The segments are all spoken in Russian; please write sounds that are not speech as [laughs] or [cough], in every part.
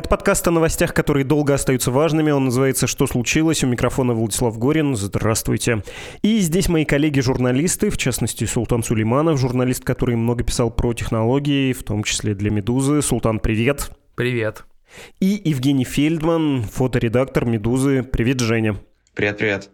Это подкаст о новостях, которые долго остаются важными. Он называется «Что случилось?». У микрофона Владислав Горин. Здравствуйте. И здесь мои коллеги-журналисты, в частности, Султан Сулейманов, журналист, который много писал про технологии, в том числе для «Медузы». Султан, привет. Привет. И Евгений Фельдман, фоторедактор «Медузы». Привет, Женя. Привет-привет.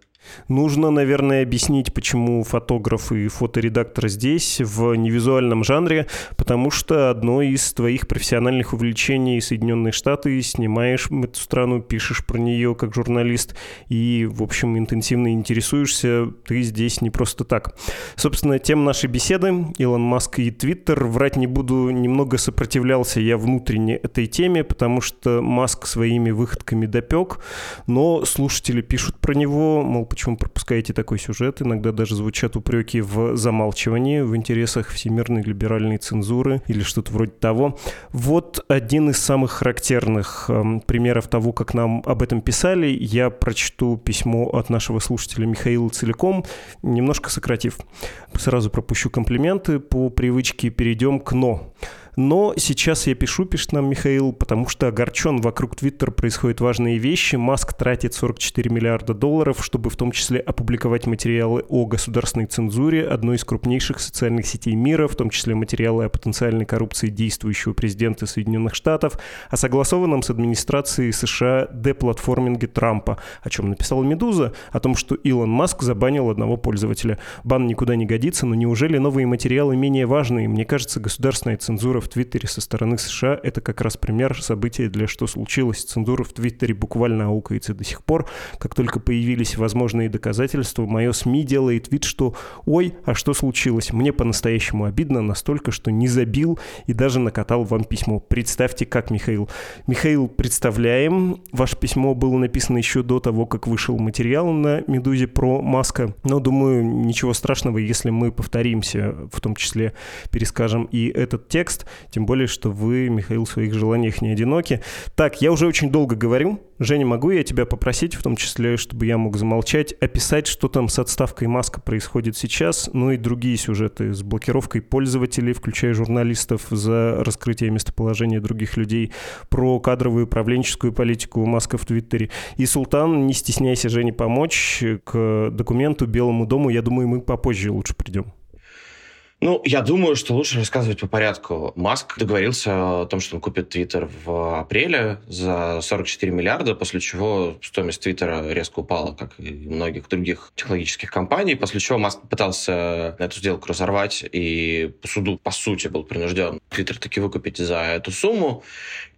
Нужно, наверное, объяснить, почему фотограф и фоторедактор здесь, в невизуальном жанре, потому что одно из твоих профессиональных увлечений Соединенные Штаты, снимаешь эту страну, пишешь про нее как журналист и, в общем, интенсивно интересуешься, ты здесь не просто так. Собственно, тема нашей беседы Илон Маск и Твиттер. Врать не буду, немного сопротивлялся я внутренне этой теме, потому что Маск своими выходками допек, но слушатели пишут про него, мол, почему пропускаете такой сюжет. Иногда даже звучат упреки в замалчивании в интересах всемирной либеральной цензуры или что-то вроде того. Вот один из самых характерных э, примеров того, как нам об этом писали. Я прочту письмо от нашего слушателя Михаила целиком, немножко сократив. Сразу пропущу комплименты. По привычке перейдем к «но». Но сейчас я пишу, пишет нам Михаил, потому что огорчен. Вокруг Твиттера происходят важные вещи. Маск тратит 44 миллиарда долларов, чтобы в том числе опубликовать материалы о государственной цензуре одной из крупнейших социальных сетей мира, в том числе материалы о потенциальной коррупции действующего президента Соединенных Штатов, о согласованном с администрацией США деплатформинге Трампа, о чем написала «Медуза», о том, что Илон Маск забанил одного пользователя. Бан никуда не годится, но неужели новые материалы менее важные? Мне кажется, государственная цензура в Твиттере со стороны США — это как раз пример события для «Что случилось?». Цензура в Твиттере буквально аукается до сих пор. Как только появились возможные доказательства, мое СМИ делает вид, что «Ой, а что случилось?». Мне по-настоящему обидно настолько, что не забил и даже накатал вам письмо. Представьте, как, Михаил. Михаил, представляем. Ваше письмо было написано еще до того, как вышел материал на «Медузе» про Маска. Но, думаю, ничего страшного, если мы повторимся, в том числе перескажем и этот текст. Тем более, что вы, Михаил, в своих желаниях не одиноки. Так, я уже очень долго говорю. Женя, могу я тебя попросить, в том числе, чтобы я мог замолчать, описать, что там с отставкой Маска происходит сейчас, ну и другие сюжеты с блокировкой пользователей, включая журналистов за раскрытие местоположения других людей, про кадровую управленческую политику Маска в Твиттере. И, Султан, не стесняйся, Жене, помочь к документу Белому дому. Я думаю, мы попозже лучше придем. Ну, я думаю, что лучше рассказывать по порядку. Маск договорился о том, что он купит Твиттер в апреле за 44 миллиарда, после чего стоимость Твиттера резко упала, как и многих других технологических компаний, после чего Маск пытался эту сделку разорвать и по суду, по сути, был принужден Твиттер таки выкупить за эту сумму.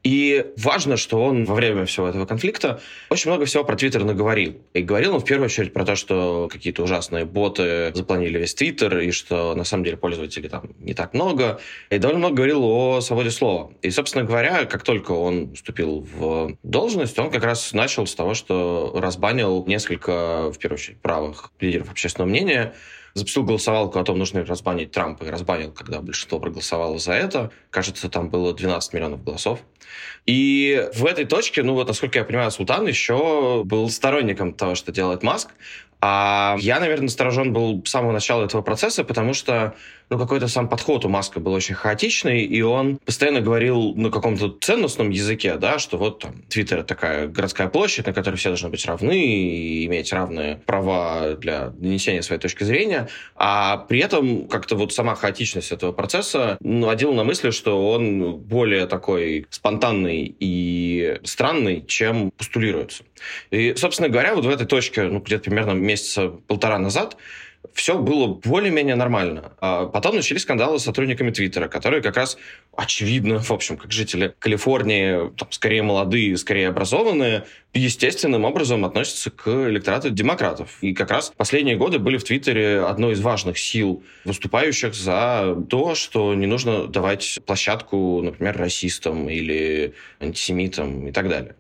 И важно, что он во время всего этого конфликта очень много всего про Твиттер наговорил. И говорил он в первую очередь про то, что какие-то ужасные боты запланили весь Твиттер, и что на самом деле пользователей там не так много. И довольно много говорил о свободе слова. И, собственно говоря, как только он вступил в должность, он как раз начал с того, что разбанил несколько, в первую очередь, правых лидеров общественного мнения, запустил голосовалку о том, нужно ли разбанить Трампа, и разбанил, когда большинство проголосовало за это. Кажется, там было 12 миллионов голосов. И в этой точке, ну вот, насколько я понимаю, Султан еще был сторонником того, что делает Маск. А я, наверное, насторожен был с самого начала этого процесса, потому что ну, какой-то сам подход у Маска был очень хаотичный, и он постоянно говорил на каком-то ценностном языке, да, что вот там Твиттер — такая городская площадь, на которой все должны быть равны и иметь равные права для донесения своей точки зрения, а при этом как-то вот сама хаотичность этого процесса наводила на мысли, что он более такой спонтанный и странный, чем постулируется. И, собственно говоря, вот в этой точке, ну, где-то примерно месяца полтора назад, все было более-менее нормально. А потом начались скандалы с сотрудниками Твиттера, которые как раз очевидно, в общем, как жители Калифорнии, там, скорее молодые, скорее образованные, естественным образом относятся к электорату демократов. И как раз последние годы были в Твиттере одной из важных сил, выступающих за то, что не нужно давать площадку, например, расистам или антисемитам и так далее.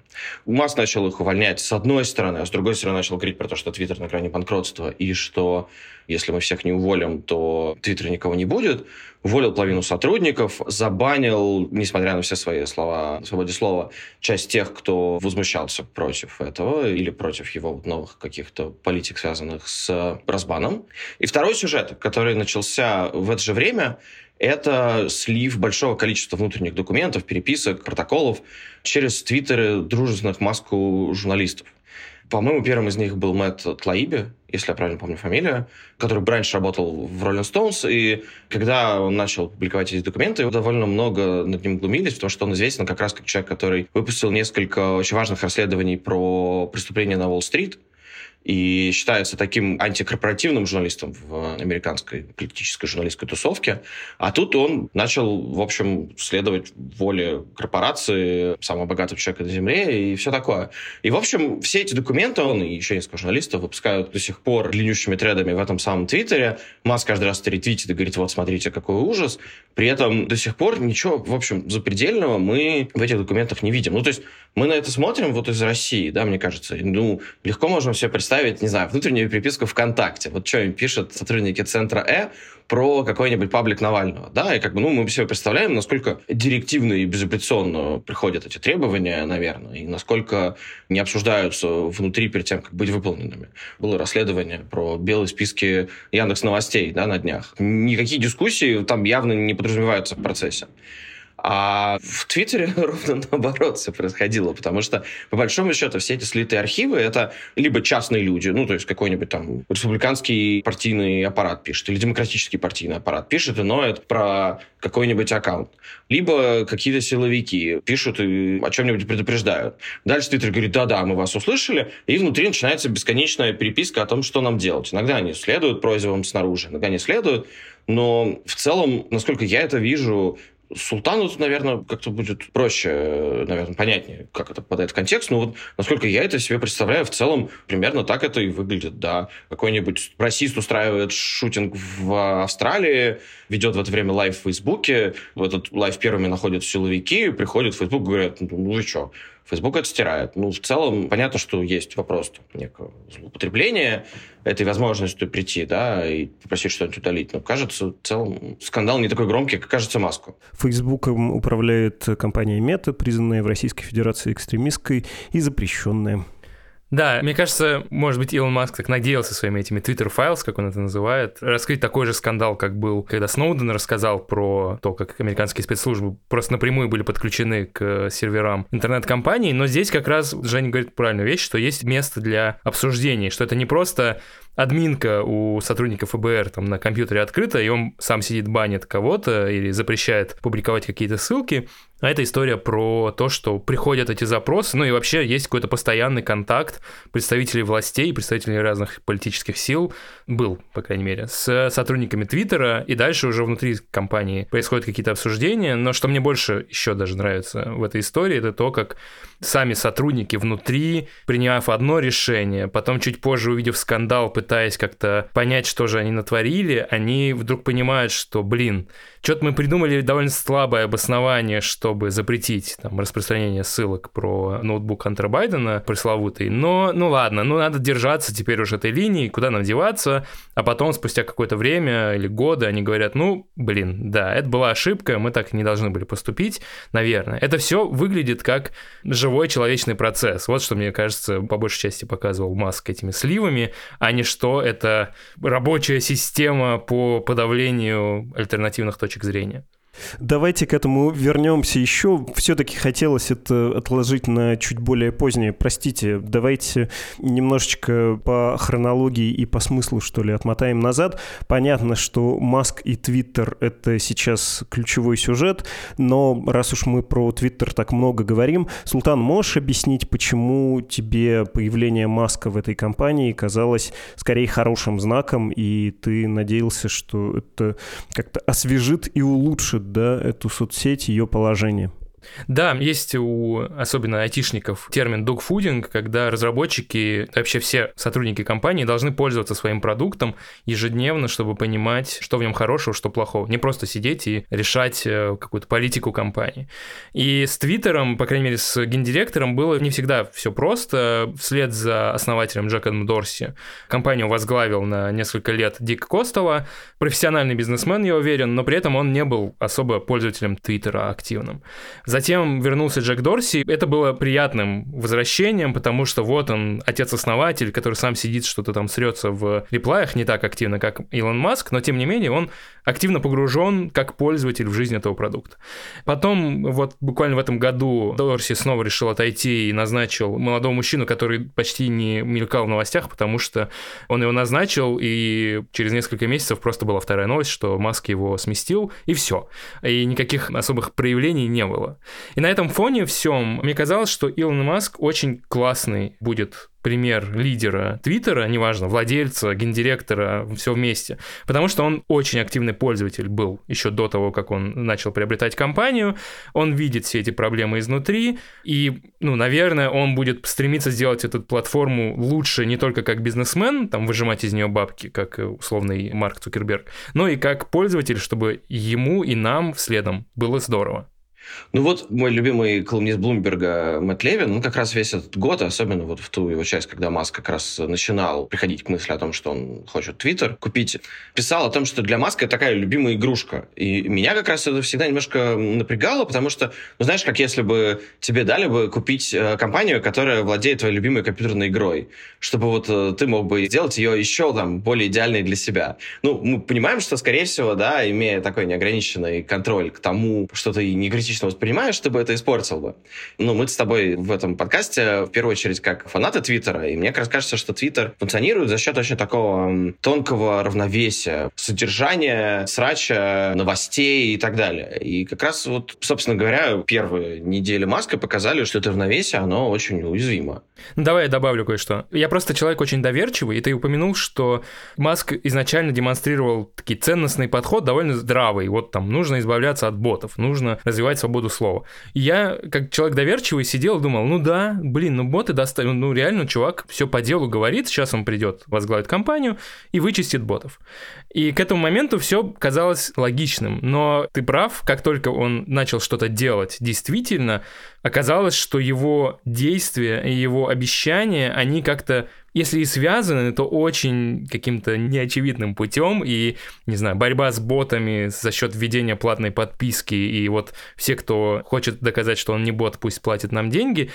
Маск начал их увольнять с одной стороны, а с другой стороны начал говорить про то, что Твиттер на грани банкротства и что если мы всех не уволим, то Твиттер никого не будет. Уволил половину сотрудников, забанил, несмотря на все свои слова свободе слова, часть тех, кто возмущался против этого или против его новых каких-то политик, связанных с разбаном. И второй сюжет, который начался в это же время, это слив большого количества внутренних документов, переписок, протоколов через твиттеры дружественных маску журналистов. По-моему, первым из них был Мэтт Тлаиби, если я правильно помню фамилию, который раньше работал в Rolling Stones, и когда он начал публиковать эти документы, довольно много над ним глумились, потому что он известен как раз как человек, который выпустил несколько очень важных расследований про преступления на Уолл-стрит, и считается таким антикорпоративным журналистом в американской политической журналистской тусовке. А тут он начал, в общем, следовать воле корпорации, самого богатого человека на Земле и все такое. И, в общем, все эти документы он и еще несколько журналистов выпускают до сих пор длиннющими тредами в этом самом Твиттере. Маск каждый раз это ретвитит и говорит, вот, смотрите, какой ужас. При этом до сих пор ничего, в общем, запредельного мы в этих документах не видим. Ну, то есть мы на это смотрим вот из России, да, мне кажется. Ну, легко можем себе представить, не знаю, внутреннюю переписку ВКонтакте. Вот что им пишут сотрудники Центра Э про какой-нибудь паблик Навального, да, и как бы, ну, мы себе представляем, насколько директивно и безапелляционно приходят эти требования, наверное, и насколько не обсуждаются внутри перед тем, как быть выполненными. Было расследование про белые списки Яндекс Новостей, да, на днях. Никакие дискуссии там явно не подразумеваются в процессе. А в Твиттере [laughs] ровно наоборот все происходило, потому что, по большому счету, все эти слитые архивы — это либо частные люди, ну, то есть какой-нибудь там республиканский партийный аппарат пишет, или демократический партийный аппарат пишет и ноет про какой-нибудь аккаунт. Либо какие-то силовики пишут и о чем-нибудь предупреждают. Дальше Твиттер говорит, да-да, мы вас услышали, и внутри начинается бесконечная переписка о том, что нам делать. Иногда они следуют просьбам снаружи, иногда не следуют, но в целом, насколько я это вижу, Султану, наверное, как-то будет проще, наверное, понятнее, как это попадает в контекст. Но вот, насколько я это себе представляю, в целом примерно так это и выглядит, да. Какой-нибудь расист устраивает шутинг в Австралии, ведет в это время live в Фейсбуке, в этот live первыми находят силовики, приходят в Фейсбук и говорят, ну, ну что, Facebook это стирает. Ну, в целом, понятно, что есть вопрос некого злоупотребления этой возможностью прийти, да, и попросить что-нибудь удалить. Но, кажется, в целом скандал не такой громкий, как кажется Маску. Фейсбуком управляет компания Мета, признанная в Российской Федерации экстремистской и запрещенная. Да, мне кажется, может быть, Илон Маск так надеялся своими этими Twitter Files, как он это называет, раскрыть такой же скандал, как был, когда Сноуден рассказал про то, как американские спецслужбы просто напрямую были подключены к серверам интернет-компаний, но здесь как раз Женя говорит правильную вещь, что есть место для обсуждений, что это не просто админка у сотрудников ФБР там на компьютере открыта, и он сам сидит, банит кого-то или запрещает публиковать какие-то ссылки, а это история про то, что приходят эти запросы, ну и вообще есть какой-то постоянный контакт представителей властей, представителей разных политических сил, был, по крайней мере, с сотрудниками Твиттера, и дальше уже внутри компании происходят какие-то обсуждения, но что мне больше еще даже нравится в этой истории, это то, как сами сотрудники внутри, приняв одно решение, потом чуть позже увидев скандал, пытаясь как-то понять, что же они натворили, они вдруг понимают, что, блин, что-то мы придумали довольно слабое обоснование, чтобы запретить там, распространение ссылок про ноутбук Хантера Байдена пресловутый. Но, ну ладно, ну надо держаться теперь уже этой линии, куда нам деваться. А потом, спустя какое-то время или годы, они говорят, ну, блин, да, это была ошибка, мы так не должны были поступить, наверное. Это все выглядит как живой человечный процесс. Вот что, мне кажется, по большей части показывал Маск этими сливами, а не что это рабочая система по подавлению альтернативных точек зрения. Давайте к этому вернемся еще. Все-таки хотелось это отложить на чуть более позднее. Простите, давайте немножечко по хронологии и по смыслу, что ли, отмотаем назад. Понятно, что Маск и Твиттер — это сейчас ключевой сюжет, но раз уж мы про Твиттер так много говорим, Султан, можешь объяснить, почему тебе появление Маска в этой компании казалось скорее хорошим знаком, и ты надеялся, что это как-то освежит и улучшит да, эту соцсеть, ее положение? Да, есть у особенно айтишников термин dogfooding, когда разработчики, вообще все сотрудники компании должны пользоваться своим продуктом ежедневно, чтобы понимать, что в нем хорошего, что плохого. Не просто сидеть и решать э, какую-то политику компании. И с Твиттером, по крайней мере, с гендиректором было не всегда все просто. Вслед за основателем Джеком Дорси компанию возглавил на несколько лет Дик Костова, профессиональный бизнесмен, я уверен, но при этом он не был особо пользователем Твиттера активным. Затем вернулся Джек Дорси. Это было приятным возвращением, потому что вот он, отец-основатель, который сам сидит, что-то там срется в реплаях не так активно, как Илон Маск, но тем не менее он активно погружен как пользователь в жизнь этого продукта. Потом вот буквально в этом году Дорси снова решил отойти и назначил молодого мужчину, который почти не мелькал в новостях, потому что он его назначил, и через несколько месяцев просто была вторая новость, что Маск его сместил, и все. И никаких особых проявлений не было. И на этом фоне всем мне казалось, что Илон Маск очень классный будет пример лидера Твиттера, неважно, владельца, гендиректора, все вместе, потому что он очень активный пользователь был еще до того, как он начал приобретать компанию, он видит все эти проблемы изнутри, и, ну, наверное, он будет стремиться сделать эту платформу лучше не только как бизнесмен, там, выжимать из нее бабки, как условный Марк Цукерберг, но и как пользователь, чтобы ему и нам следом было здорово. Ну вот мой любимый колумнист Блумберга Мэтт Левин, он как раз весь этот год, особенно вот в ту его часть, когда Маск как раз начинал приходить к мысли о том, что он хочет Твиттер купить, писал о том, что для Маска это такая любимая игрушка. И меня как раз это всегда немножко напрягало, потому что, ну знаешь, как если бы тебе дали бы купить э, компанию, которая владеет твоей любимой компьютерной игрой, чтобы вот э, ты мог бы сделать ее еще там более идеальной для себя. Ну, мы понимаем, что, скорее всего, да, имея такой неограниченный контроль к тому, что ты не критически лично воспринимаешь, чтобы это испортил бы. Ну, мы с тобой в этом подкасте, в первую очередь, как фанаты Твиттера, и мне как раз кажется, что Твиттер функционирует за счет очень такого тонкого равновесия, содержания, срача, новостей и так далее. И как раз вот, собственно говоря, первые недели Маска показали, что это равновесие, оно очень уязвимо. Ну, давай я добавлю кое-что. Я просто человек очень доверчивый, и ты упомянул, что Маск изначально демонстрировал такой ценностный подход, довольно здравый. Вот там нужно избавляться от ботов, нужно развивать свободу слова. И я, как человек доверчивый, сидел и думал, ну да, блин, ну боты доставили, ну реально чувак все по делу говорит, сейчас он придет, возглавит компанию и вычистит ботов. И к этому моменту все казалось логичным, но ты прав, как только он начал что-то делать действительно, оказалось, что его действия и его обещания, они как-то если и связаны, то очень каким-то неочевидным путем, и, не знаю, борьба с ботами за счет введения платной подписки, и вот все, кто хочет доказать, что он не бот, пусть платит нам деньги,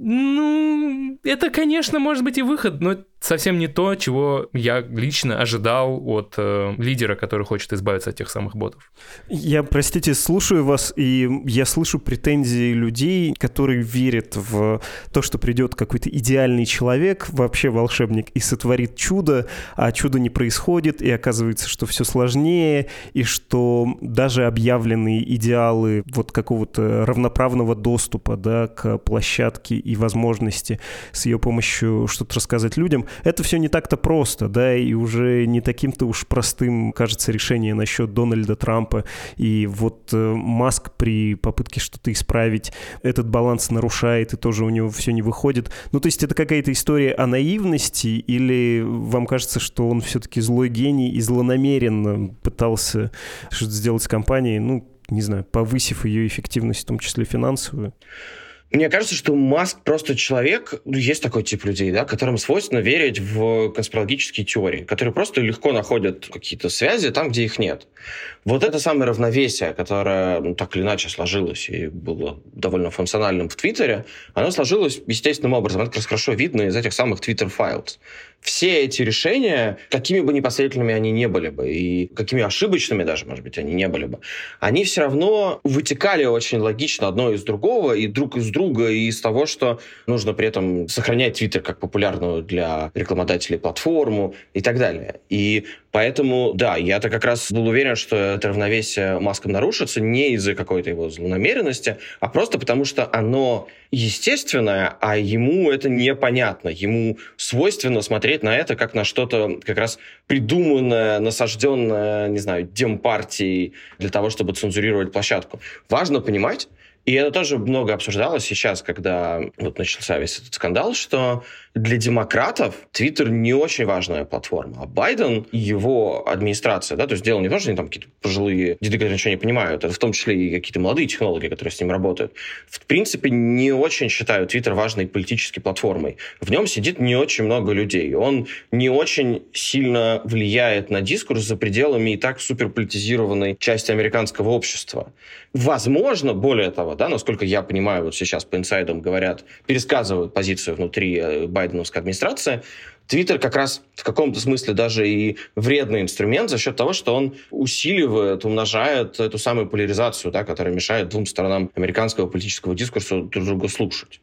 ну, это, конечно, может быть и выход, но совсем не то, чего я лично ожидал от э, лидера, который хочет избавиться от тех самых ботов. Я, простите, слушаю вас, и я слышу претензии людей, которые верят в то, что придет какой-то идеальный человек, вообще волшебник, и сотворит чудо, а чудо не происходит, и оказывается, что все сложнее, и что даже объявленные идеалы вот какого-то равноправного доступа да, к площадке и возможности с ее помощью что-то рассказать людям, это все не так-то просто, да, и уже не таким-то уж простым кажется решение насчет Дональда Трампа. И вот э, Маск при попытке что-то исправить этот баланс нарушает, и тоже у него все не выходит. Ну, то есть это какая-то история о наивности, или вам кажется, что он все-таки злой гений и злонамеренно пытался что-то сделать с компанией, ну, не знаю, повысив ее эффективность, в том числе финансовую? Мне кажется, что Маск просто человек, ну, есть такой тип людей, да, которым свойственно верить в конспирологические теории, которые просто легко находят какие-то связи там, где их нет. Вот это самое равновесие, которое ну, так или иначе сложилось и было довольно функциональным в Твиттере, оно сложилось естественным образом. Это как раз хорошо видно из этих самых Twitter-файлов все эти решения, какими бы непоследовательными они не были бы, и какими ошибочными даже, может быть, они не были бы, они все равно вытекали очень логично одно из другого, и друг из друга, и из того, что нужно при этом сохранять Твиттер как популярную для рекламодателей платформу и так далее. И Поэтому, да, я-то как раз был уверен, что это равновесие Маском нарушится не из-за какой-то его злонамеренности, а просто потому, что оно естественное, а ему это непонятно. Ему свойственно смотреть на это как на что-то как раз придуманное, насажденное, не знаю, демпартией для того, чтобы цензурировать площадку. Важно понимать, И это тоже много обсуждалось сейчас, когда вот начался весь этот скандал, что для демократов Твиттер не очень важная платформа, а Байден его администрация, да, то есть дело не то, что они там какие-то пожилые деды, которые ничего не понимают, это в том числе и какие-то молодые технологии, которые с ним работают, в принципе, не очень считают Твиттер важной политической платформой. В нем сидит не очень много людей. Он не очень сильно влияет на дискурс за пределами и так суперполитизированной части американского общества. Возможно, более того, да, насколько я понимаю, вот сейчас по инсайдам говорят, пересказывают позицию внутри э, байденовской администрации, Твиттер как раз в каком-то смысле даже и вредный инструмент за счет того, что он усиливает, умножает эту самую поляризацию, да, которая мешает двум сторонам американского политического дискурса друг друга слушать.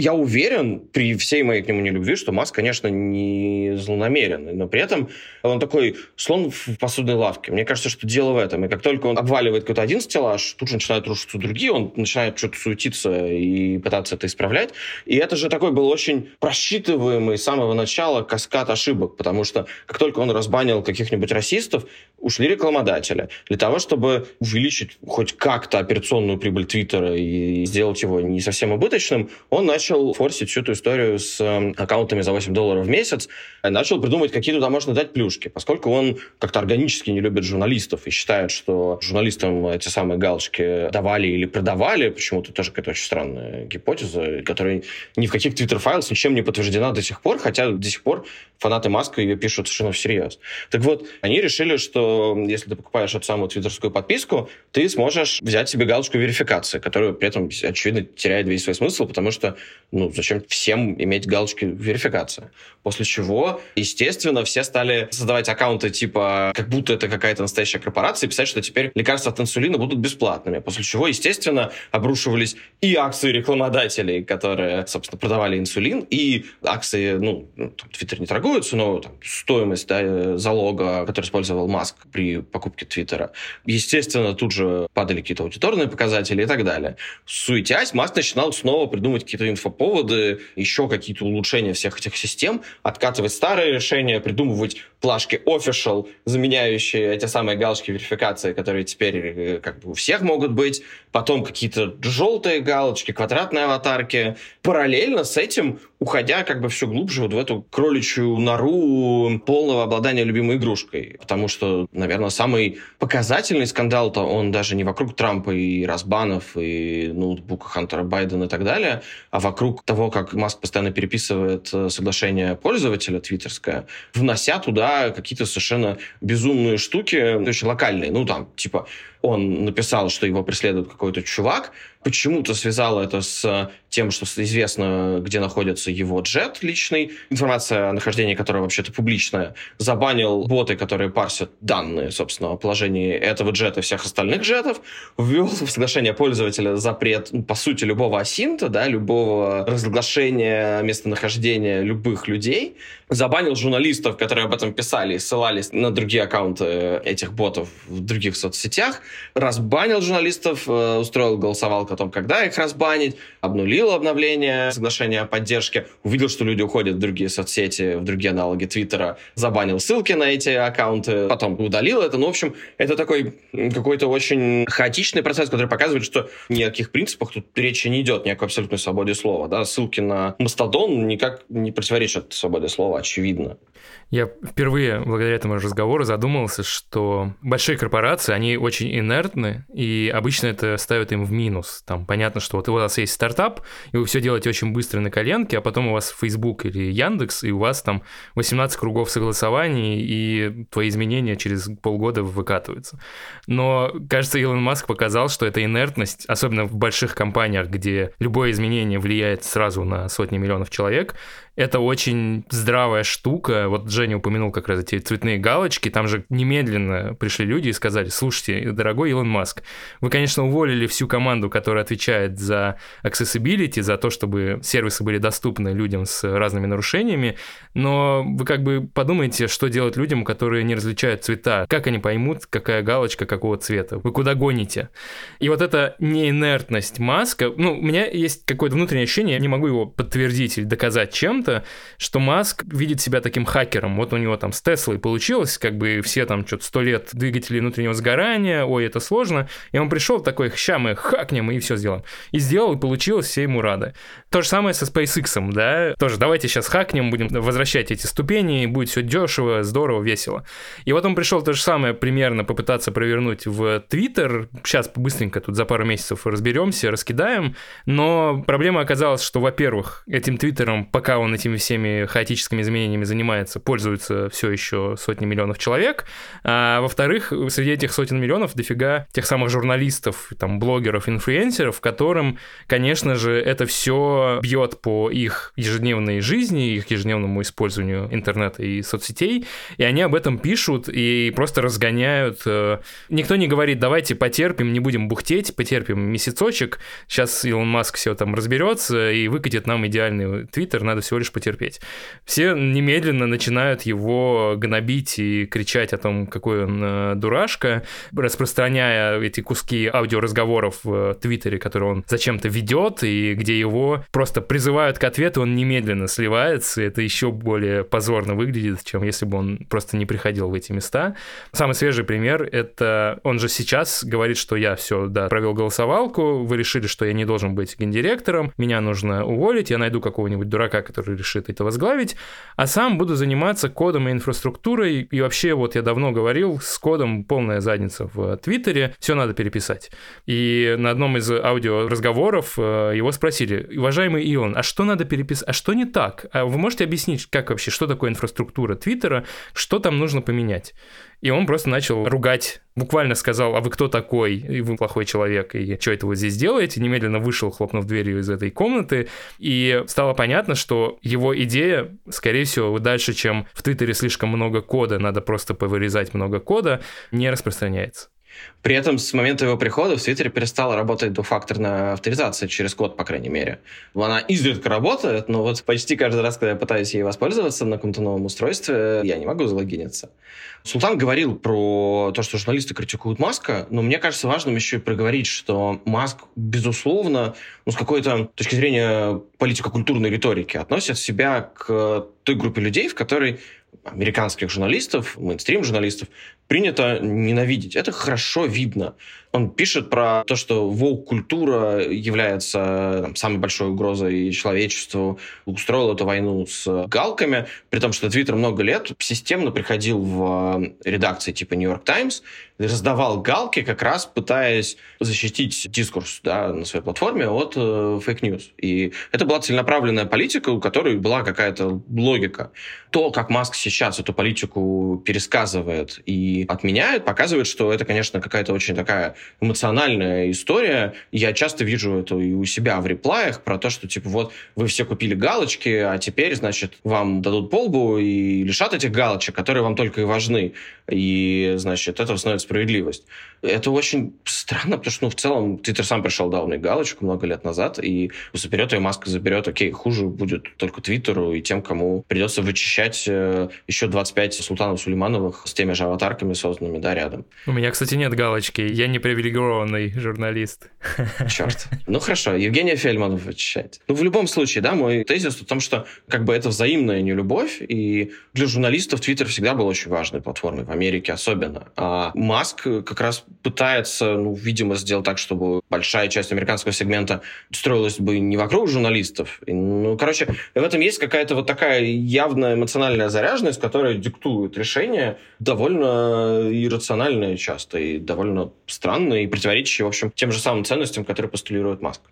Я уверен, при всей моей к нему нелюбви, что Маск, конечно, не злонамеренный, но при этом он такой слон в посудной лавке. Мне кажется, что дело в этом. И как только он обваливает какой-то один стеллаж, тут же начинают рушиться другие, он начинает что-то суетиться и пытаться это исправлять. И это же такой был очень просчитываемый с самого начала каскад ошибок, потому что как только он разбанил каких-нибудь расистов, ушли рекламодатели. Для того, чтобы увеличить хоть как-то операционную прибыль Твиттера и сделать его не совсем убыточным, он начал начал форсить всю эту историю с э, аккаунтами за 8 долларов в месяц, начал придумывать, какие туда можно дать плюшки, поскольку он как-то органически не любит журналистов и считает, что журналистам эти самые галочки давали или продавали, почему-то тоже какая-то очень странная гипотеза, которая ни в каких твиттер-файлах ничем не подтверждена до сих пор, хотя до сих пор фанаты Маска ее пишут совершенно всерьез. Так вот, они решили, что если ты покупаешь эту самую твиттерскую подписку, ты сможешь взять себе галочку верификации, которая при этом, очевидно, теряет весь свой смысл, потому что ну, зачем всем иметь галочки верификация? После чего, естественно, все стали создавать аккаунты типа, как будто это какая-то настоящая корпорация, и писать, что теперь лекарства от инсулина будут бесплатными. После чего, естественно, обрушивались и акции рекламодателей, которые, собственно, продавали инсулин, и акции, ну, там, Твиттер не торгуется, но там, стоимость да, залога, который использовал Маск при покупке Твиттера. Естественно, тут же падали какие-то аудиторные показатели и так далее. Суетясь, Маск начинал снова придумывать какие-то инфоповоды, еще какие-то улучшения всех этих систем, откатывать старые решения, придумывать плашки official, заменяющие эти самые галочки верификации, которые теперь э, как бы у всех могут быть, потом какие-то желтые галочки, квадратные аватарки. Параллельно с этим уходя как бы все глубже вот в эту кроличью нору полного обладания любимой игрушкой. Потому что, наверное, самый показательный скандал-то он даже не вокруг Трампа и Разбанов, и ноутбука Хантера Байдена и так далее, а вокруг того, как Маск постоянно переписывает э, соглашение пользователя твиттерское, внося туда какие-то совершенно безумные штуки, очень локальные. Ну, там, типа, он написал, что его преследует какой-то чувак, почему-то связал это с тем, что известно, где находится его джет личный, информация о нахождении которого вообще-то публичная, забанил боты, которые парсят данные, собственно, о положении этого джета и всех остальных джетов, ввел в соглашение пользователя запрет, ну, по сути, любого асинта, да, любого разглашения местонахождения любых людей, забанил журналистов, которые об этом писали и ссылались на другие аккаунты этих ботов в других соцсетях, разбанил журналистов, э, устроил голосовалку о том, когда их разбанить, обнулил обновление соглашения о поддержке, увидел, что люди уходят в другие соцсети, в другие аналоги Твиттера, забанил ссылки на эти аккаунты, потом удалил это. Ну, в общем, это такой какой-то очень хаотичный процесс, который показывает, что ни о каких принципах тут речи не идет, ни о какой абсолютной свободе слова. Да? Ссылки на Мастодон никак не противоречат свободе слова, очевидно. Я впервые благодаря этому разговору задумался, что большие корпорации, они очень инертны, и обычно это ставит им в минус. Там понятно, что вот у вас есть стартап, и вы все делаете очень быстро на коленке, а потом у вас Facebook или Яндекс, и у вас там 18 кругов согласований, и твои изменения через полгода выкатываются. Но, кажется, Илон Маск показал, что эта инертность, особенно в больших компаниях, где любое изменение влияет сразу на сотни миллионов человек, это очень здравая штука. Вот Женя упомянул как раз эти цветные галочки. Там же немедленно пришли люди и сказали, слушайте, дорогой Илон Маск, вы, конечно, уволили всю команду, которая отвечает за accessibility, за то, чтобы сервисы были доступны людям с разными нарушениями, но вы как бы подумайте, что делать людям, которые не различают цвета. Как они поймут, какая галочка какого цвета? Вы куда гоните? И вот эта неинертность Маска, ну, у меня есть какое-то внутреннее ощущение, не могу его подтвердить или доказать чем-то, что, что Маск видит себя таким хакером. Вот у него там с Теслой получилось, как бы все там что-то сто лет двигателей внутреннего сгорания, ой, это сложно. И он пришел такой, ща мы хакнем, и все сделаем. И сделал, и получилось, все ему рады. То же самое со SpaceX, да, тоже давайте сейчас хакнем, будем возвращать эти ступени, и будет все дешево, здорово, весело. И вот он пришел то же самое примерно попытаться провернуть в Twitter. Сейчас быстренько тут за пару месяцев разберемся, раскидаем. Но проблема оказалась, что, во-первых, этим Твиттером, пока он этими всеми хаотическими изменениями занимается, пользуются все еще сотни миллионов человек. А во-вторых, среди этих сотен миллионов дофига тех самых журналистов, там, блогеров, инфлюенсеров, которым, конечно же, это все бьет по их ежедневной жизни, их ежедневному использованию интернета и соцсетей, и они об этом пишут и просто разгоняют. Э, никто не говорит, давайте потерпим, не будем бухтеть, потерпим месяцочек, сейчас Илон Маск все там разберется и выкатит нам идеальный твиттер, надо всего лишь потерпеть. Все немедленно начинают его гнобить и кричать о том, какой он э, дурашка, распространяя эти куски аудиоразговоров в Твиттере, которые он зачем-то ведет, и где его просто призывают к ответу, он немедленно сливается. Это еще более позорно выглядит, чем если бы он просто не приходил в эти места. Самый свежий пример — это он же сейчас говорит, что я все, да, провел голосовалку, вы решили, что я не должен быть гендиректором, меня нужно уволить, я найду какого-нибудь дурака, который решит это возглавить, а сам буду заниматься кодом и инфраструктурой, и вообще вот я давно говорил, с кодом полная задница в Твиттере, все надо переписать. И на одном из аудиоразговоров э, его спросили, уважаемый Илон, а что надо переписать, а что не так? А вы можете объяснить, как вообще, что такое инфраструктура Твиттера, что там нужно поменять? И он просто начал ругать, буквально сказал, а вы кто такой? И вы плохой человек, и что это вы здесь делаете? Немедленно вышел, хлопнув дверью из этой комнаты, и стало понятно, что его идея, скорее всего, дальше, чем в Твиттере слишком много кода, надо просто повырезать много кода, не распространяется. При этом с момента его прихода в Твиттере перестала работать двухфакторная авторизация через код, по крайней мере. Она изредка работает, но вот почти каждый раз, когда я пытаюсь ей воспользоваться на каком-то новом устройстве, я не могу залогиниться. Султан говорил про то, что журналисты критикуют Маска, но мне кажется важным еще и проговорить, что Маск, безусловно, ну, с какой-то точки зрения политико-культурной риторики относит себя к той группе людей, в которой американских журналистов, мейнстрим-журналистов, принято ненавидеть. Это хорошо видно. Он пишет про то, что волк-культура является там, самой большой угрозой человечеству, устроил эту войну с галками, при том, что Твиттер много лет системно приходил в редакции типа Нью-Йорк Таймс, раздавал галки, как раз пытаясь защитить дискурс да, на своей платформе от э, fake news. И это была целенаправленная политика, у которой была какая-то логика. То, как Маск сейчас эту политику пересказывает и отменяет, показывает, что это, конечно, какая-то очень такая эмоциональная история. Я часто вижу это и у себя в реплаях про то, что, типа, вот вы все купили галочки, а теперь, значит, вам дадут по лбу и лишат этих галочек, которые вам только и важны. И, значит, это становится справедливость. Это очень странно, потому что, ну, в целом, Твиттер сам пришел, дал мне галочку много лет назад, и заберет ее, Маска заберет, окей, хуже будет только Твиттеру и тем, кому придется вычищать э, еще 25 Султанов Сулеймановых с теми же аватарками созданными, да, рядом. У меня, кстати, нет галочки, я не привилегированный журналист. Черт. Ну, хорошо, Евгения Фельманов вычищает. Ну, в любом случае, да, мой тезис в том, что как бы это взаимная нелюбовь, и для журналистов Твиттер всегда был очень важной платформой, в Америке особенно. А Маск как раз пытается, ну, видимо, сделать так, чтобы большая часть американского сегмента строилась бы не вокруг журналистов. И, ну, короче, в этом есть какая-то вот такая явная эмоциональная заряженность, которая диктует решение довольно иррациональное часто и довольно странное и противоречащее, в общем, тем же самым ценностям, которые постулирует Маск.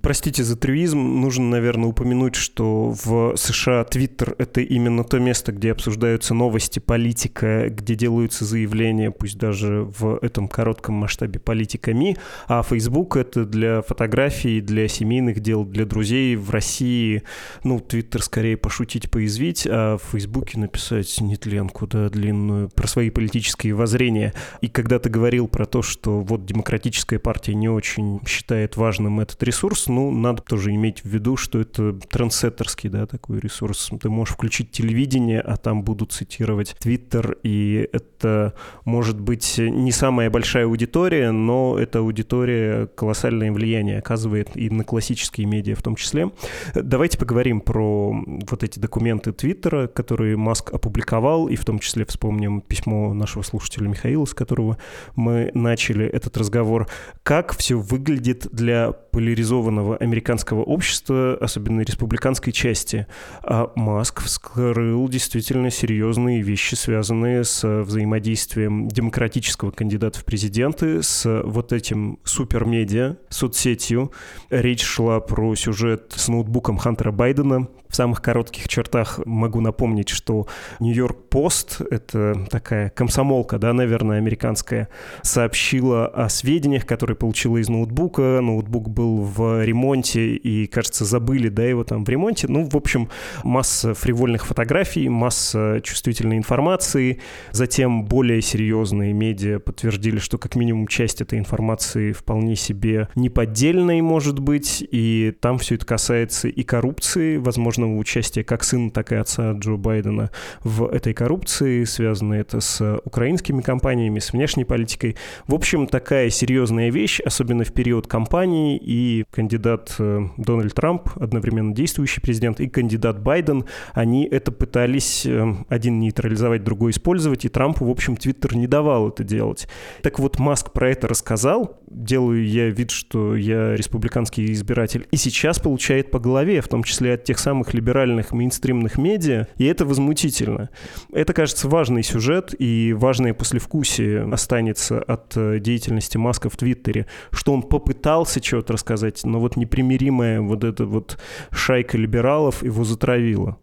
Простите за трюизм, нужно, наверное, упомянуть, что в США Твиттер — это именно то место, где обсуждаются новости, политика, где делаются заявления, пусть даже в этом коротком масштабе политиками, а Facebook — это для фотографий, для семейных дел, для друзей в России. Ну, Твиттер скорее пошутить, поязвить, а в Фейсбуке написать нетленку, да, длинную, про свои политические воззрения. И когда ты говорил про то, что вот демократическая партия не очень считает важным этот ресурс, ресурс, ну, надо тоже иметь в виду, что это трансеттерский, да, такой ресурс. Ты можешь включить телевидение, а там будут цитировать Твиттер, и это может быть не самая большая аудитория, но эта аудитория колоссальное влияние оказывает и на классические медиа в том числе. Давайте поговорим про вот эти документы Твиттера, которые Маск опубликовал, и в том числе вспомним письмо нашего слушателя Михаила, с которого мы начали этот разговор. Как все выглядит для поляризованного американского общества, особенно республиканской части? А Маск вскрыл действительно серьезные вещи, связанные с взаимодействием демократического кандидата в президенты с вот этим супермедиа, соцсетью. Речь шла про сюжет с ноутбуком Хантера Байдена, в самых коротких чертах могу напомнить, что Нью-Йорк Пост, это такая комсомолка, да, наверное, американская, сообщила о сведениях, которые получила из ноутбука. Ноутбук был в ремонте и, кажется, забыли, да, его там в ремонте. Ну, в общем, масса фривольных фотографий, масса чувствительной информации. Затем более серьезные медиа подтвердили, что как минимум часть этой информации вполне себе неподдельной может быть, и там все это касается и коррупции, возможно, возможного участия как сына, так и отца Джо Байдена в этой коррупции, связано это с украинскими компаниями, с внешней политикой. В общем, такая серьезная вещь, особенно в период кампании, и кандидат э, Дональд Трамп, одновременно действующий президент, и кандидат Байден, они это пытались э, один нейтрализовать, другой использовать, и Трампу, в общем, Твиттер не давал это делать. Так вот, Маск про это рассказал, делаю я вид, что я республиканский избиратель, и сейчас получает по голове, в том числе от тех самых либеральных мейнстримных медиа, и это возмутительно. Это, кажется, важный сюжет, и важное послевкусие останется от э, деятельности Маска в Твиттере, что он попытался что-то рассказать, но вот непримиримая вот эта вот шайка либералов его затравила.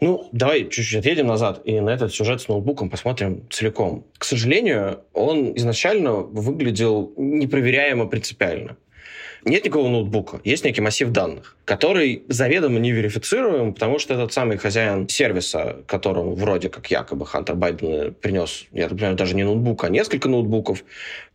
Ну, давай чуть-чуть отъедем назад и на этот сюжет с ноутбуком посмотрим целиком. К сожалению, он изначально выглядел непроверяемо принципиально. Нет никакого ноутбука, есть некий массив данных, который заведомо не верифицируем, потому что этот самый хозяин сервиса, которому вроде как якобы Хантер Байден принес, я так понимаю, даже не ноутбук, а несколько ноутбуков,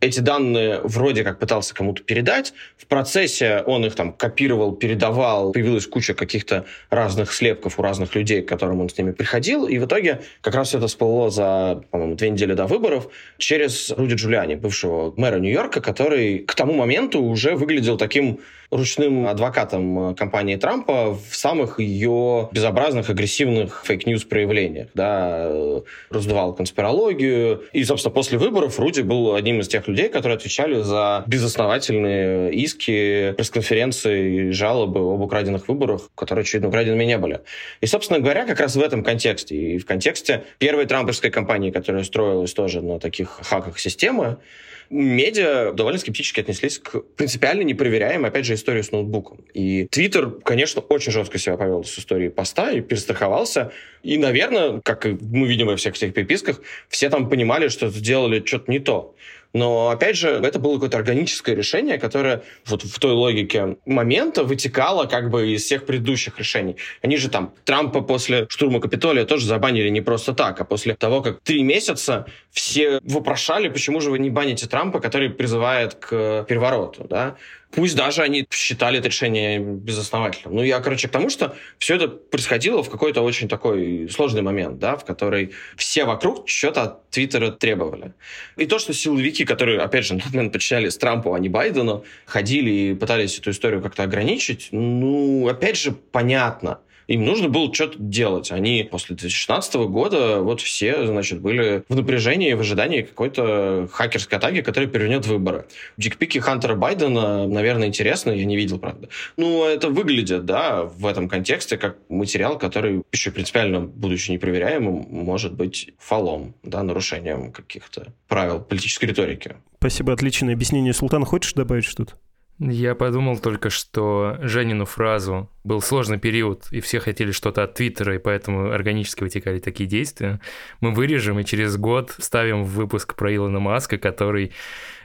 эти данные вроде как пытался кому-то передать. В процессе он их там копировал, передавал, появилась куча каких-то разных слепков у разных людей, к которым он с ними приходил, и в итоге как раз это всплыло за, по-моему, две недели до выборов через Руди Джулиани, бывшего мэра Нью-Йорка, который к тому моменту уже выглядел таким ручным адвокатом э, кампании Трампа в самых ее безобразных, агрессивных fake news проявлениях. Да, э, раздувал конспирологию. И, собственно, после выборов Руди был одним из тех людей, которые отвечали за безосновательные иски, пресс-конференции и жалобы об украденных выборах, которые, очевидно, украденными не были. И, собственно говоря, как раз в этом контексте, и в контексте первой трамповской кампании, которая строилась тоже на таких хаках системы, медиа довольно скептически отнеслись к принципиально непроверяемой, опять же, истории с ноутбуком. И Твиттер, конечно, очень жестко себя повел с историей поста и перестраховался. И, наверное, как мы видим во всех этих переписках, все там понимали, что сделали что-то не то. Но, опять же, это было какое-то органическое решение, которое вот в той логике момента вытекало как бы из всех предыдущих решений. Они же там Трампа после штурма Капитолия тоже забанили не просто так, а после того, как три месяца все вопрошали, почему же вы не баните Трампа, который призывает к перевороту, да? Пусть даже они считали это решение безосновательным. Ну, я, короче, к тому, что все это происходило в какой-то очень такой сложный момент, да, в который все вокруг что-то от Твиттера требовали. И то, что силовики, которые, опять же, [laughs] на момент подчинялись Трампу, а не Байдену, ходили и пытались эту историю как-то ограничить, ну, опять же, понятно. Им нужно было что-то делать. Они после 2016 года вот все, значит, были в напряжении, в ожидании какой-то хакерской атаки, которая перевернет выборы. Дикпики Хантера Байдена, наверное, интересно, я не видел, правда. Ну, это выглядит, да, в этом контексте как материал, который еще принципиально, будучи непроверяемым, может быть фалом, да, нарушением каких-то правил политической риторики. Спасибо, отличное объяснение. Султан, хочешь добавить что-то? Я подумал только, что Женину фразу «был сложный период, и все хотели что-то от Твиттера, и поэтому органически вытекали такие действия», мы вырежем и через год ставим в выпуск про Илона Маска, который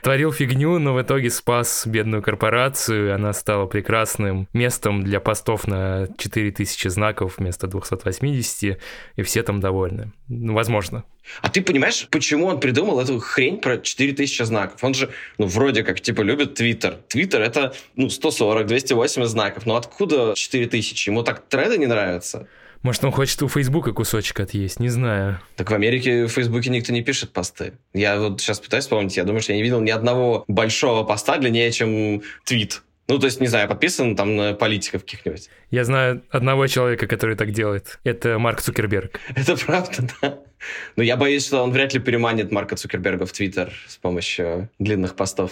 творил фигню, но в итоге спас бедную корпорацию, и она стала прекрасным местом для постов на 4000 знаков вместо 280, и все там довольны. Ну, возможно. А ты понимаешь, почему он придумал эту хрень про 4000 знаков? Он же, ну, вроде как, типа, любит Твиттер. Твиттер — это, ну, 140-280 знаков. Но откуда 4000? Ему так треды не нравятся? Может, он хочет у Фейсбука кусочек отъесть, не знаю. Так в Америке в Фейсбуке никто не пишет посты. Я вот сейчас пытаюсь вспомнить, я думаю, что я не видел ни одного большого поста длиннее, чем твит. Ну, то есть, не знаю, подписан там на политиков каких-нибудь. Я знаю одного человека, который так делает. Это Марк Цукерберг. [laughs] Это правда, да. Но я боюсь, что он вряд ли переманит Марка Цукерберга в Твиттер с помощью длинных постов.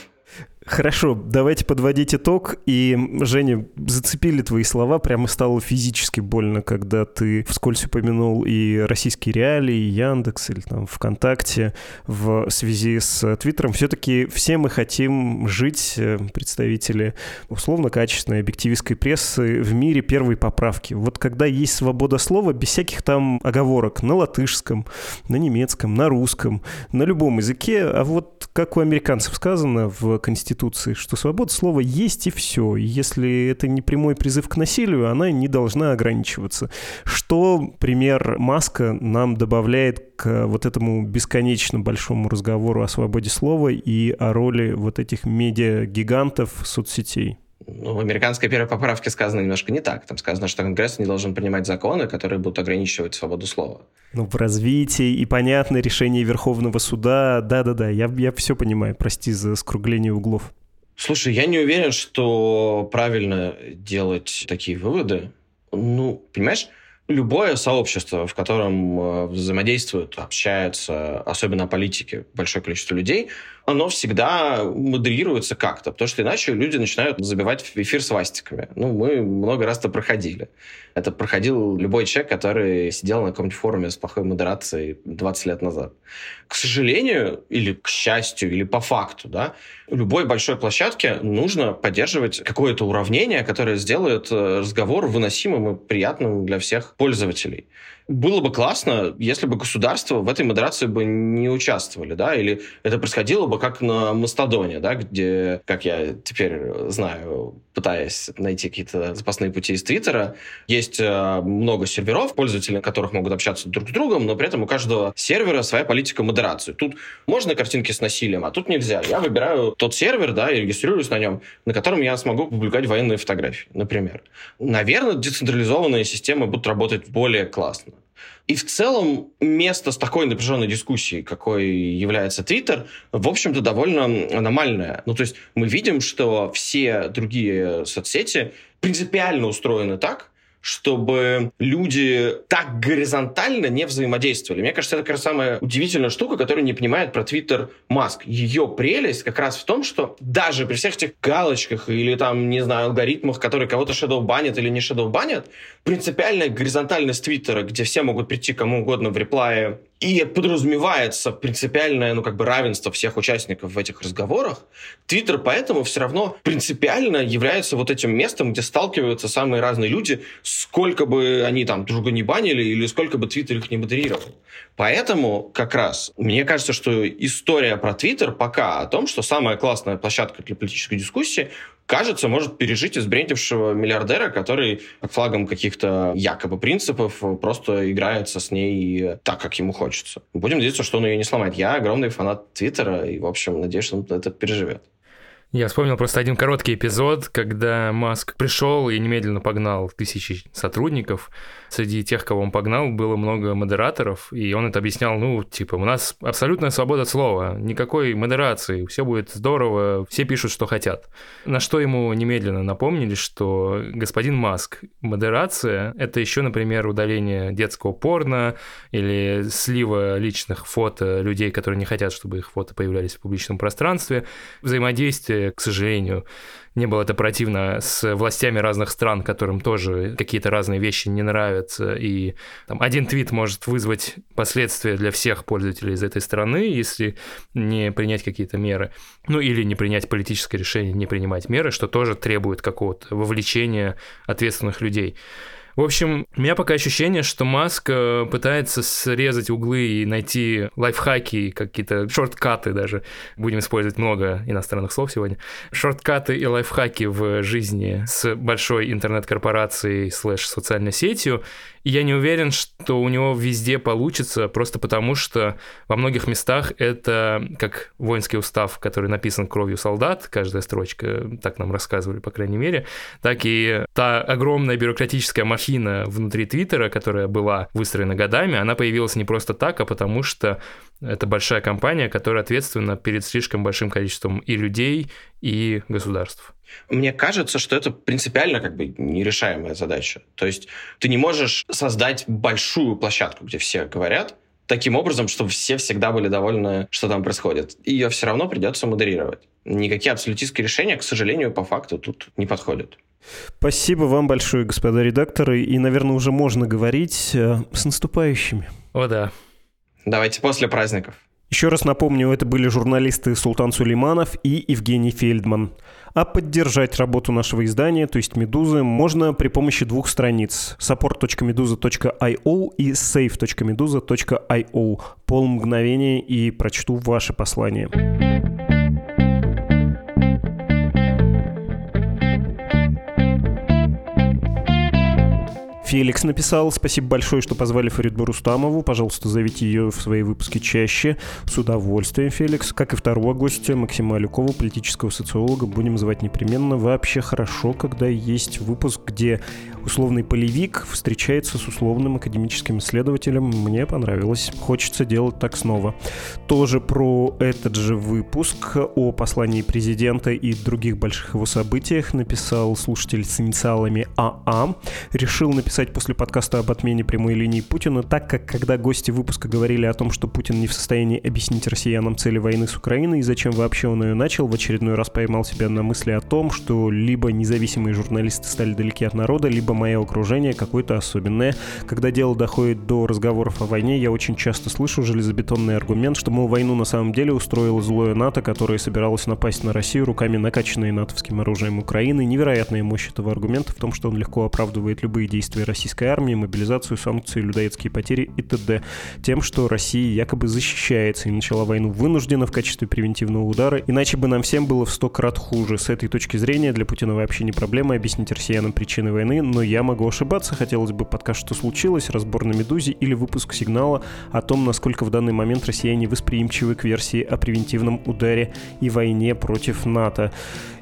Хорошо, давайте подводить итог. И, Женя, зацепили твои слова, прямо стало физически больно, когда ты вскользь упомянул и российские реалии, и Яндекс, или там ВКонтакте в связи с Твиттером. Все-таки все мы хотим жить, э, представители условно-качественной объективистской прессы, в мире первой поправки. Вот когда есть свобода слова, без всяких там оговорок на латышском, на немецком, на русском, на любом языке, а вот как у американцев сказано в Конституции, что свобода слова есть и все. И если это не прямой призыв к насилию, она не должна ограничиваться. Что пример Маска нам добавляет к вот этому бесконечно большому разговору о свободе слова и о роли вот этих медиа-гигантов соцсетей? Ну, в американской первой поправке сказано немножко не так. Там сказано, что Конгресс не должен принимать законы, которые будут ограничивать свободу слова. Ну, в развитии и понятно решение Верховного суда. Да-да-да, я, я все понимаю. Прости за скругление углов. Слушай, я не уверен, что правильно делать такие выводы. Ну, понимаешь, любое сообщество, в котором э, взаимодействуют, общаются, особенно политики, большое количество людей, оно всегда модерируется как-то, потому что иначе люди начинают забивать в эфир свастиками. Ну, мы много раз это проходили. Это проходил любой человек, который сидел на каком-нибудь форуме с плохой модерацией 20 лет назад. К сожалению, или к счастью, или по факту, да, любой большой площадке нужно поддерживать какое-то уравнение, которое сделает э, разговор выносимым и приятным для всех пользователей было бы классно, если бы государство в этой модерации бы не участвовали, да, или это происходило бы как на Мастодоне, да, где, как я теперь знаю, пытаясь найти какие-то запасные пути из Твиттера, есть э, много серверов, пользователи которых могут общаться друг с другом, но при этом у каждого сервера своя политика модерации. Тут можно картинки с насилием, а тут нельзя. Я выбираю тот сервер, да, и регистрируюсь на нем, на котором я смогу публиковать военные фотографии, например. Наверное, децентрализованные системы будут работать более классно. И в целом место с такой напряженной дискуссией, какой является Твиттер, в общем-то, довольно аномальное. Ну, то есть мы видим, что все другие соцсети принципиально устроены так, чтобы люди так горизонтально не взаимодействовали. Мне кажется, это как раз самая удивительная штука, которую не понимает про Твиттер Маск. Ее прелесть как раз в том, что даже при всех этих галочках или там, не знаю, алгоритмах, которые кого-то shadow банят или не shadow банят, принципиальная горизонтальность Твиттера, где все могут прийти кому угодно в реплае и подразумевается принципиальное, ну, как бы равенство всех участников в этих разговорах, Твиттер поэтому все равно принципиально является вот этим местом, где сталкиваются самые разные люди, сколько бы они там друга не банили или сколько бы Твиттер их не модерировал. Поэтому как раз мне кажется, что история про Твиттер пока о том, что самая классная площадка для политической дискуссии кажется, может пережить избрендившего миллиардера, который под флагом каких-то якобы принципов просто играется с ней так, как ему хочется. Будем надеяться, что он ее не сломает. Я огромный фанат Твиттера, и, в общем, надеюсь, что он это переживет. Я вспомнил просто один короткий эпизод, когда Маск пришел и немедленно погнал тысячи сотрудников. Среди тех, кого он погнал, было много модераторов, и он это объяснял, ну, типа, у нас абсолютная свобода слова, никакой модерации, все будет здорово, все пишут, что хотят. На что ему немедленно напомнили, что господин Маск, модерация — это еще, например, удаление детского порно или слива личных фото людей, которые не хотят, чтобы их фото появлялись в публичном пространстве, взаимодействие к сожалению, не было это противно с властями разных стран, которым тоже какие-то разные вещи не нравятся. И там, один твит может вызвать последствия для всех пользователей из этой страны, если не принять какие-то меры. Ну или не принять политическое решение, не принимать меры, что тоже требует какого-то вовлечения ответственных людей. В общем, у меня пока ощущение, что Маск э, пытается срезать углы и найти лайфхаки, какие-то шорткаты даже. Будем использовать много иностранных слов сегодня. Шорткаты и лайфхаки в жизни с большой интернет-корпорацией слэш социальной сетью Я не уверен, что у него везде получится, просто потому что во многих местах это как воинский устав, который написан кровью солдат, каждая строчка, так нам рассказывали, по крайней мере, так и та огромная бюрократическая махина внутри Твиттера, которая была выстроена годами, она появилась не просто так, а потому что это большая компания, которая ответственна перед слишком большим количеством и людей, и государств. Мне кажется, что это принципиально как бы нерешаемая задача. То есть ты не можешь создать большую площадку, где все говорят, таким образом, чтобы все всегда были довольны, что там происходит. Ее все равно придется модерировать. Никакие абсолютистские решения, к сожалению, по факту тут не подходят. Спасибо вам большое, господа редакторы. И, наверное, уже можно говорить э, с наступающими. О, да. Давайте после праздников. Еще раз напомню, это были журналисты Султан Сулейманов и Евгений Фельдман. А поддержать работу нашего издания, то есть «Медузы», можно при помощи двух страниц support.meduza.io и save.meduza.io. Пол мгновения и прочту ваше послание. Феликс написал, спасибо большое, что позвали Фаридбу Рустамову. Пожалуйста, зовите ее в свои выпуски чаще. С удовольствием, Феликс. Как и второго гостя, Максима Алюкова, политического социолога, будем звать непременно. Вообще хорошо, когда есть выпуск, где условный полевик встречается с условным академическим исследователем. Мне понравилось. Хочется делать так снова. Тоже про этот же выпуск о послании президента и других больших его событиях написал слушатель с инициалами АА. Решил написать писать после подкаста об отмене прямой линии Путина, так как когда гости выпуска говорили о том, что Путин не в состоянии объяснить россиянам цели войны с Украиной и зачем вообще он ее начал, в очередной раз поймал себя на мысли о том, что либо независимые журналисты стали далеки от народа, либо мое окружение какое-то особенное. Когда дело доходит до разговоров о войне, я очень часто слышу железобетонный аргумент, что, мол, войну на самом деле устроило злое НАТО, которое собиралось напасть на Россию руками накачанной натовским оружием Украины. Невероятная мощь этого аргумента в том, что он легко оправдывает любые действия российской армии, мобилизацию, санкции, людоедские потери и т.д. Тем, что Россия якобы защищается и начала войну вынуждена в качестве превентивного удара, иначе бы нам всем было в сто крат хуже. С этой точки зрения для Путина вообще не проблема объяснить россиянам причины войны, но я могу ошибаться. Хотелось бы подкаст «Что случилось?», разбор на «Медузе» или выпуск «Сигнала» о том, насколько в данный момент россияне восприимчивы к версии о превентивном ударе и войне против НАТО.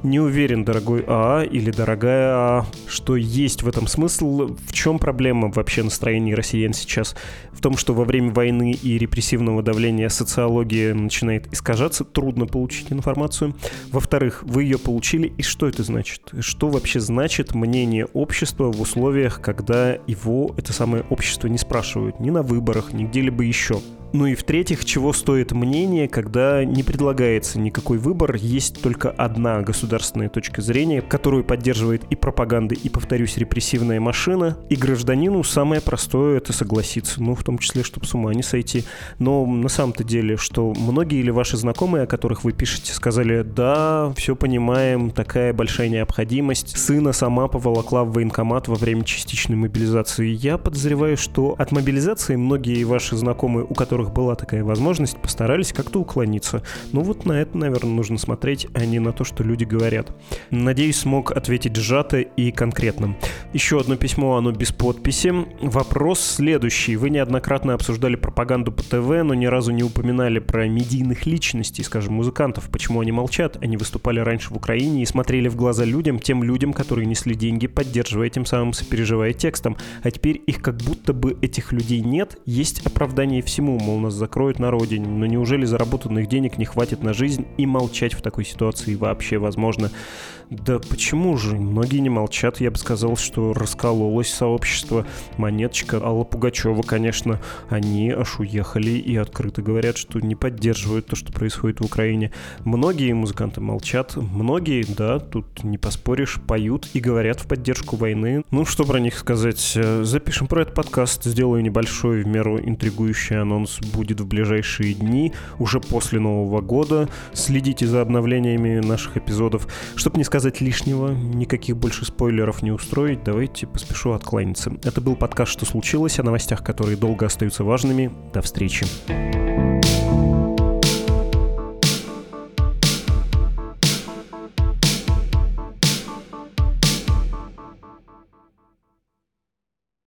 Не уверен, дорогой АА или дорогая АА, что есть в этом смысл. В чем проблема вообще настроения россиян сейчас? В том, что во время войны и репрессивного давления социология начинает искажаться, трудно получить информацию. Во-вторых, вы ее получили, и что это значит? Что вообще значит мнение общества в условиях, когда его, это самое общество, не спрашивают ни на выборах, ни где-либо еще? Ну и в-третьих, чего стоит мнение, когда не предлагается никакой выбор, есть только одна государственная точка зрения, которую поддерживает и пропаганда, и, повторюсь, репрессивная машина, и гражданину самое простое это согласиться, ну, в том числе, чтобы с ума не сойти. Но на самом-то деле, что многие или ваши знакомые, о которых вы пишете, сказали, да, все понимаем, такая большая необходимость, сына сама поволокла в военкомат во время частичной мобилизации. Я подозреваю, что от мобилизации многие ваши знакомые, у которых которых была такая возможность, постарались как-то уклониться. Ну вот на это, наверное, нужно смотреть, а не на то, что люди говорят. Надеюсь, смог ответить сжато и конкретно. Еще одно письмо, оно без подписи. Вопрос следующий. Вы неоднократно обсуждали пропаганду по ТВ, но ни разу не упоминали про медийных личностей, скажем, музыкантов. Почему они молчат? Они выступали раньше в Украине и смотрели в глаза людям, тем людям, которые несли деньги, поддерживая тем самым сопереживая текстом. А теперь их как будто бы этих людей нет, есть оправдание всему, мол, нас закроют на родине, но неужели заработанных денег не хватит на жизнь и молчать в такой ситуации вообще возможно? Да почему же? Многие не молчат. Я бы сказал, что раскололось сообщество. Монеточка, Алла Пугачева, конечно, они аж уехали и открыто говорят, что не поддерживают то, что происходит в Украине. Многие музыканты молчат. Многие, да, тут не поспоришь, поют и говорят в поддержку войны. Ну, что про них сказать? Запишем про этот подкаст, сделаю небольшой, в меру интригующий анонс. Будет в ближайшие дни, уже после Нового года. Следите за обновлениями наших эпизодов. Чтобы не сказать лишнего, никаких больше спойлеров не устроить, давайте поспешу откланяться. Это был подкаст «Что случилось?» о новостях, которые долго остаются важными. До встречи.